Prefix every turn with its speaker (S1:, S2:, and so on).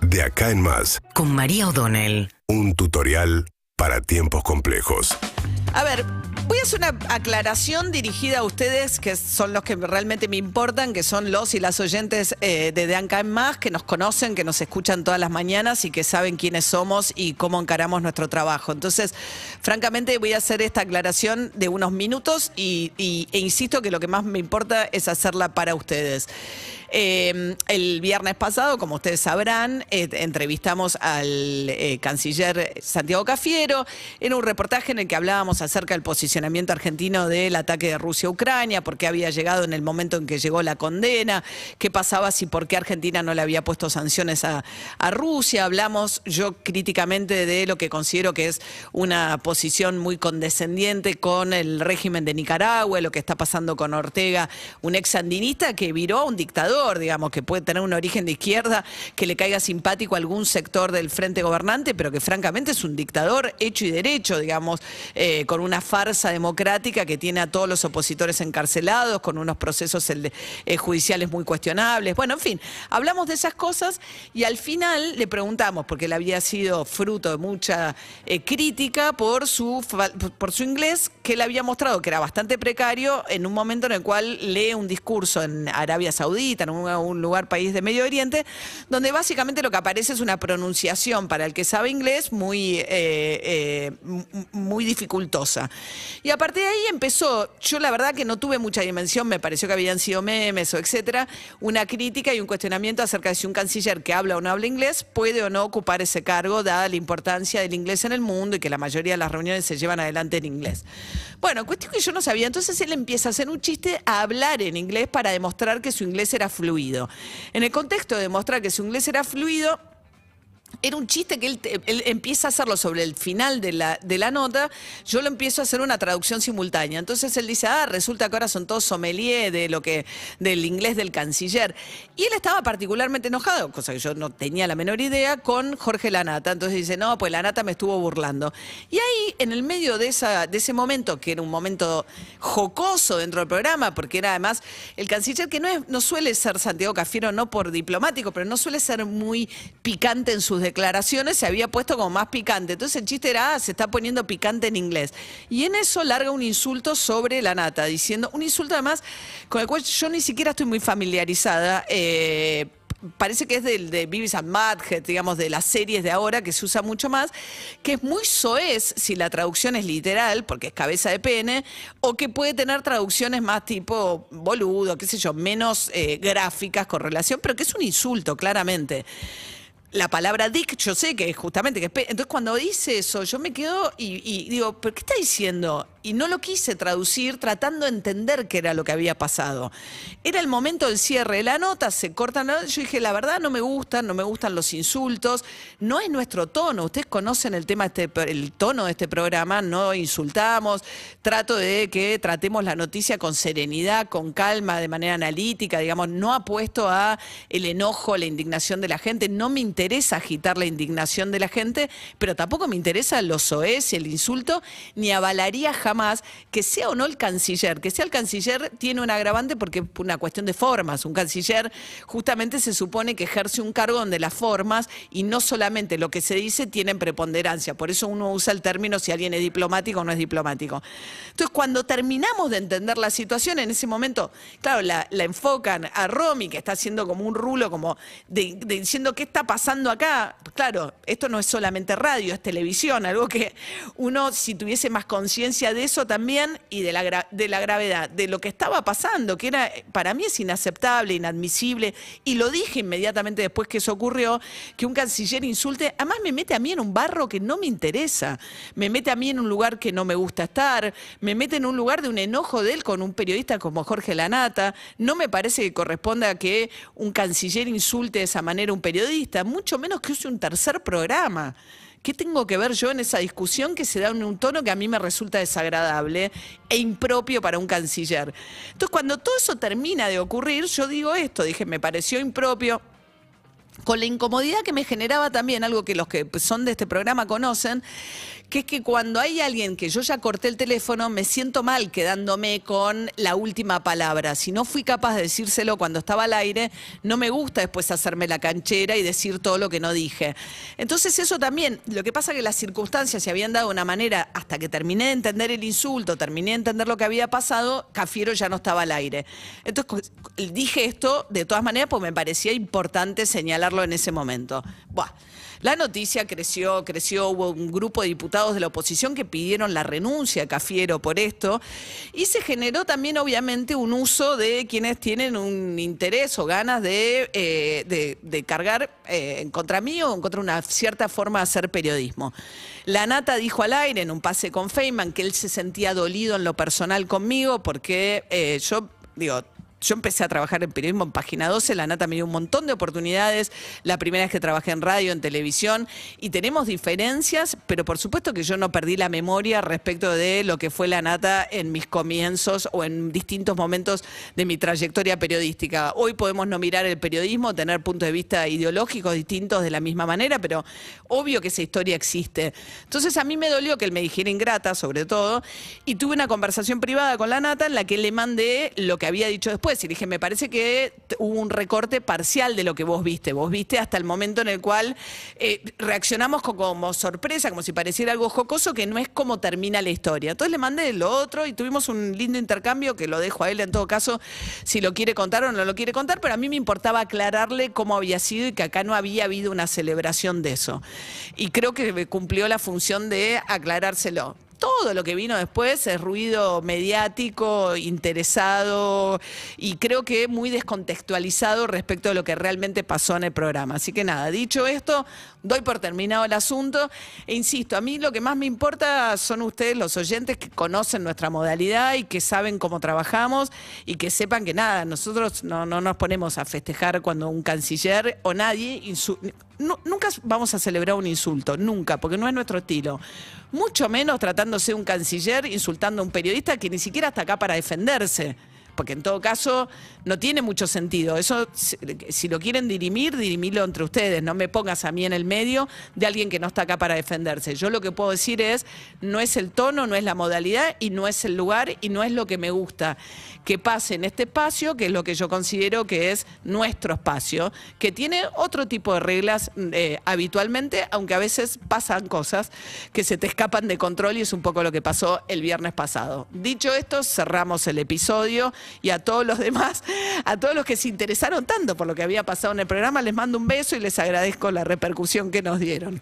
S1: De acá en más,
S2: con María O'Donnell.
S1: un tutorial para tiempos complejos.
S3: A ver, voy a hacer una aclaración dirigida a ustedes, que son los que realmente me importan, que son los y las oyentes eh, de De Acá en Más, que nos conocen, que nos escuchan todas las mañanas y que saben quiénes somos y cómo encaramos nuestro trabajo. Entonces, francamente, voy a hacer esta aclaración de unos minutos y, y- e insisto que lo que más me importa es hacerla para ustedes. Eh, el viernes pasado, como ustedes sabrán, eh, entrevistamos al eh, canciller Santiago Cafiero en un reportaje en el que hablábamos acerca del posicionamiento argentino del ataque de Rusia a Ucrania, por qué había llegado en el momento en que llegó la condena, qué pasaba si por qué Argentina no le había puesto sanciones a, a Rusia. Hablamos yo críticamente de lo que considero que es una posición muy condescendiente con el régimen de Nicaragua, lo que está pasando con Ortega, un ex sandinista que viró a un dictador, digamos, que puede tener un origen de izquierda, que le caiga simpático a algún sector del frente gobernante, pero que francamente es un dictador hecho y derecho, digamos, eh, con una farsa democrática que tiene a todos los opositores encarcelados, con unos procesos eh, judiciales muy cuestionables. Bueno, en fin, hablamos de esas cosas y al final le preguntamos, porque él había sido fruto de mucha eh, crítica por su, por su inglés, que él había mostrado que era bastante precario en un momento en el cual lee un discurso en Arabia Saudita, en un, lugar, país de Medio Oriente, donde básicamente lo que aparece es una pronunciación para el que sabe inglés muy, eh, eh, muy dificultosa. Y a partir de ahí empezó, yo la verdad que no tuve mucha dimensión, me pareció que habían sido memes o etcétera, una crítica y un cuestionamiento acerca de si un canciller que habla o no habla inglés puede o no ocupar ese cargo, dada la importancia del inglés en el mundo y que la mayoría de las reuniones se llevan adelante en inglés. Bueno, cuestión que yo no sabía, entonces él empieza a hacer un chiste a hablar en inglés para demostrar que su inglés era fluido. En el contexto de demostrar que su inglés era fluido, era un chiste que él, empieza a hacerlo sobre el final de la, de la nota, yo lo empiezo a hacer una traducción simultánea. Entonces él dice, ah, resulta que ahora son todos sommelier de lo que, del inglés del canciller. Y él estaba particularmente enojado, cosa que yo no tenía la menor idea, con Jorge Lanata. Entonces dice, no, pues Lanata me estuvo burlando. Y ahí, en el medio de, ese momento, que era un momento jocoso dentro del programa, porque era además el canciller que no, suele ser Santiago Cafiero, no por diplomático, pero no suele ser muy picante en sus declaraciones, se había puesto como más picante. Entonces el chiste era, ah, se está poniendo picante en inglés. Y en eso larga un insulto sobre la nata, diciendo, un insulto además con el cual yo ni siquiera estoy muy familiarizada. eh, parece que es del de Beavis and Butthead, digamos, de las series de ahora, que se usa mucho más, que es muy soez si la traducción es literal, porque es cabeza de pene, o que puede tener traducciones más tipo boludo, qué sé yo, menos eh, gráficas con relación, pero que es un insulto, claramente. La palabra dick, yo sé que es justamente que Entonces, cuando dice eso, yo me quedo y, y digo, ¿pero qué está diciendo? Y no lo quise traducir tratando de entender qué era lo que había pasado. Era el momento del cierre de la nota, se cortan. Yo dije, la verdad no me gustan, no me gustan los insultos, no es nuestro tono. Ustedes conocen el tema, este, el tono de este programa, no insultamos. Trato de que tratemos la noticia con serenidad, con calma, de manera analítica, digamos, no apuesto a el enojo, la indignación de la gente. No me interesa agitar la indignación de la gente, pero tampoco me interesa los y el insulto, ni avalaría jamás que sea o no el canciller. Que sea el canciller tiene un agravante porque es una cuestión de formas. Un canciller justamente se supone que ejerce un cargo donde las formas y no solamente lo que se dice tienen preponderancia. Por eso uno usa el término si alguien es diplomático o no es diplomático. Entonces, cuando terminamos de entender la situación, en ese momento, claro, la, enfocan a Romy, que está haciendo como un rulo, como diciendo qué está pasando acá. Claro, esto no es solamente radio, es televisión, algo que uno, si tuviese más conciencia de eso también y de la, de la gravedad, de lo que estaba pasando, que era, para mí es inaceptable, inadmisible, y lo dije inmediatamente después que eso ocurrió, que un canciller insulte, además me mete a mí en un barro que no me interesa, me mete a mí en un lugar que no me gusta estar, me mete en un lugar de un enojo de él con un periodista como Jorge Lanata, no me parece que corresponda que un canciller insulte de esa manera a un periodista, mucho menos que use un tercer programa. ¿Qué tengo que ver yo en esa discusión que se da en un tono que a mí me resulta desagradable e impropio para un canciller? Entonces, cuando todo eso termina de ocurrir, yo digo esto, dije, me pareció impropio. Con la incomodidad que me generaba también, algo que los que son de este programa conocen, que es que cuando hay alguien que yo ya corté el teléfono, me siento mal quedándome con la última palabra. Si no fui capaz de decírselo cuando estaba al aire, no me gusta después hacerme la canchera y decir todo lo que no dije. Entonces eso también, lo que pasa es que las circunstancias se habían dado de una manera, hasta que terminé de entender el insulto, terminé de entender lo que había pasado, Cafiero ya no estaba al aire. Entonces dije esto de todas maneras porque me parecía importante en ese momento. Buah. La noticia creció, creció, hubo un grupo de diputados de la oposición que pidieron la renuncia a Cafiero por esto y se generó también obviamente un uso de quienes tienen un interés o ganas de, eh, de, cargar eh, contra mí o en contra una cierta forma de hacer periodismo. La Nata dijo al aire en un pase con Feynman que él se sentía dolido en lo personal conmigo porque eh, yo, digo, yo empecé a trabajar en periodismo en Página 12, la Nata me dio un montón de oportunidades, la primera vez que trabajé en radio, en televisión, y tenemos diferencias, pero por supuesto que yo no perdí la memoria respecto de lo que fue la Nata en mis comienzos o en distintos momentos de mi trayectoria periodística. Hoy podemos no mirar el periodismo, tener puntos de vista ideológicos distintos de la misma manera, pero obvio que esa historia existe. Entonces a mí me dolió que él me dijera ingrata, sobre todo, y tuve una conversación privada con la Nata en la que le mandé lo que había dicho después y dije, me parece que hubo un recorte parcial de lo que vos viste. Vos viste hasta el momento en el cual eh, reaccionamos como, sorpresa, como si pareciera algo jocoso, que no es como termina la historia. Entonces le mandé lo otro y tuvimos un lindo intercambio que lo dejo a él en todo caso, si lo quiere contar o no lo quiere contar, pero a mí me importaba aclararle cómo había sido y que acá no había habido una celebración de eso. Y creo que cumplió la función de aclarárselo todo lo que vino después es ruido mediático, interesado y creo que muy descontextualizado respecto a lo que realmente pasó en el programa. Así que nada, dicho esto, doy por terminado el asunto e insisto, a mí lo que más me importa son ustedes los oyentes que conocen nuestra modalidad y que saben cómo trabajamos y que sepan que nada, nosotros no, nos ponemos a festejar cuando un canciller o nadie nunca vamos a celebrar un insulto, nunca, porque no es nuestro estilo. Mucho menos tratándose de un canciller insultando a un periodista que ni siquiera está acá para defenderse porque en todo caso no tiene mucho sentido. Eso, si lo quieren dirimir, dirimilo entre ustedes. No me pongas a mí en el medio de alguien que no está acá para defenderse. Yo lo que puedo decir es, no es el tono, no es la modalidad y no es el lugar y no es lo que me gusta que pase en este espacio, que es lo que yo considero que es nuestro espacio, que tiene otro tipo de reglas eh, habitualmente, aunque a veces pasan cosas que se te escapan de control y es un poco lo que pasó el viernes pasado. Dicho esto, cerramos el episodio y a todos los demás, a todos los que se interesaron tanto por lo que había pasado en el programa, les mando un beso y les agradezco la repercusión que nos dieron.